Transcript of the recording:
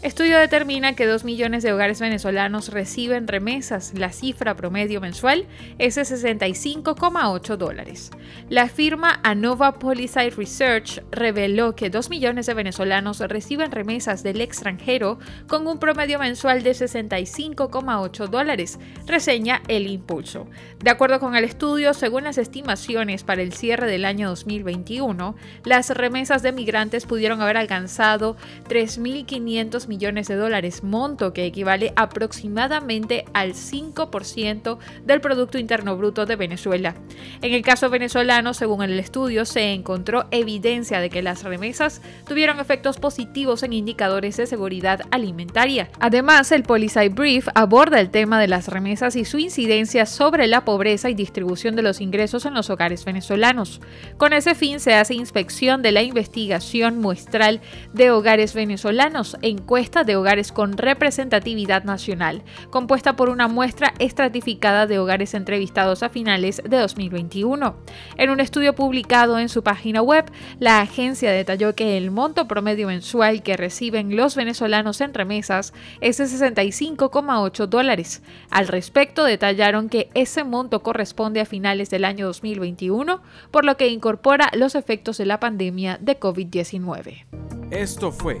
Estudio determina que 2 millones de hogares venezolanos reciben remesas. La cifra promedio mensual es de 65,8 dólares. La firma Anova Policy Research reveló que 2 millones de venezolanos reciben remesas del extranjero con un promedio mensual de 65,8 dólares, reseña El Impulso. De acuerdo con el estudio, según las estimaciones para el cierre del año 2021, las remesas de migrantes pudieron haber alcanzado 3.500 millones de dólares, monto que equivale aproximadamente al 5% del Producto Interno Bruto de Venezuela. En el caso venezolano, según el estudio, se encontró evidencia de que las remesas tuvieron efectos positivos en indicadores de seguridad alimentaria. Además, el Policy Brief aborda el tema de las remesas y su incidencia sobre la pobreza y distribución de los ingresos en los hogares venezolanos. Con ese fin se hace inspección de la investigación muestral de hogares venezolanos, de hogares con representatividad nacional, compuesta por una muestra estratificada de hogares entrevistados a finales de 2021. En un estudio publicado en su página web, la agencia detalló que el monto promedio mensual que reciben los venezolanos en remesas es de 65,8 dólares. Al respecto, detallaron que ese monto corresponde a finales del año 2021, por lo que incorpora los efectos de la pandemia de COVID-19. Esto fue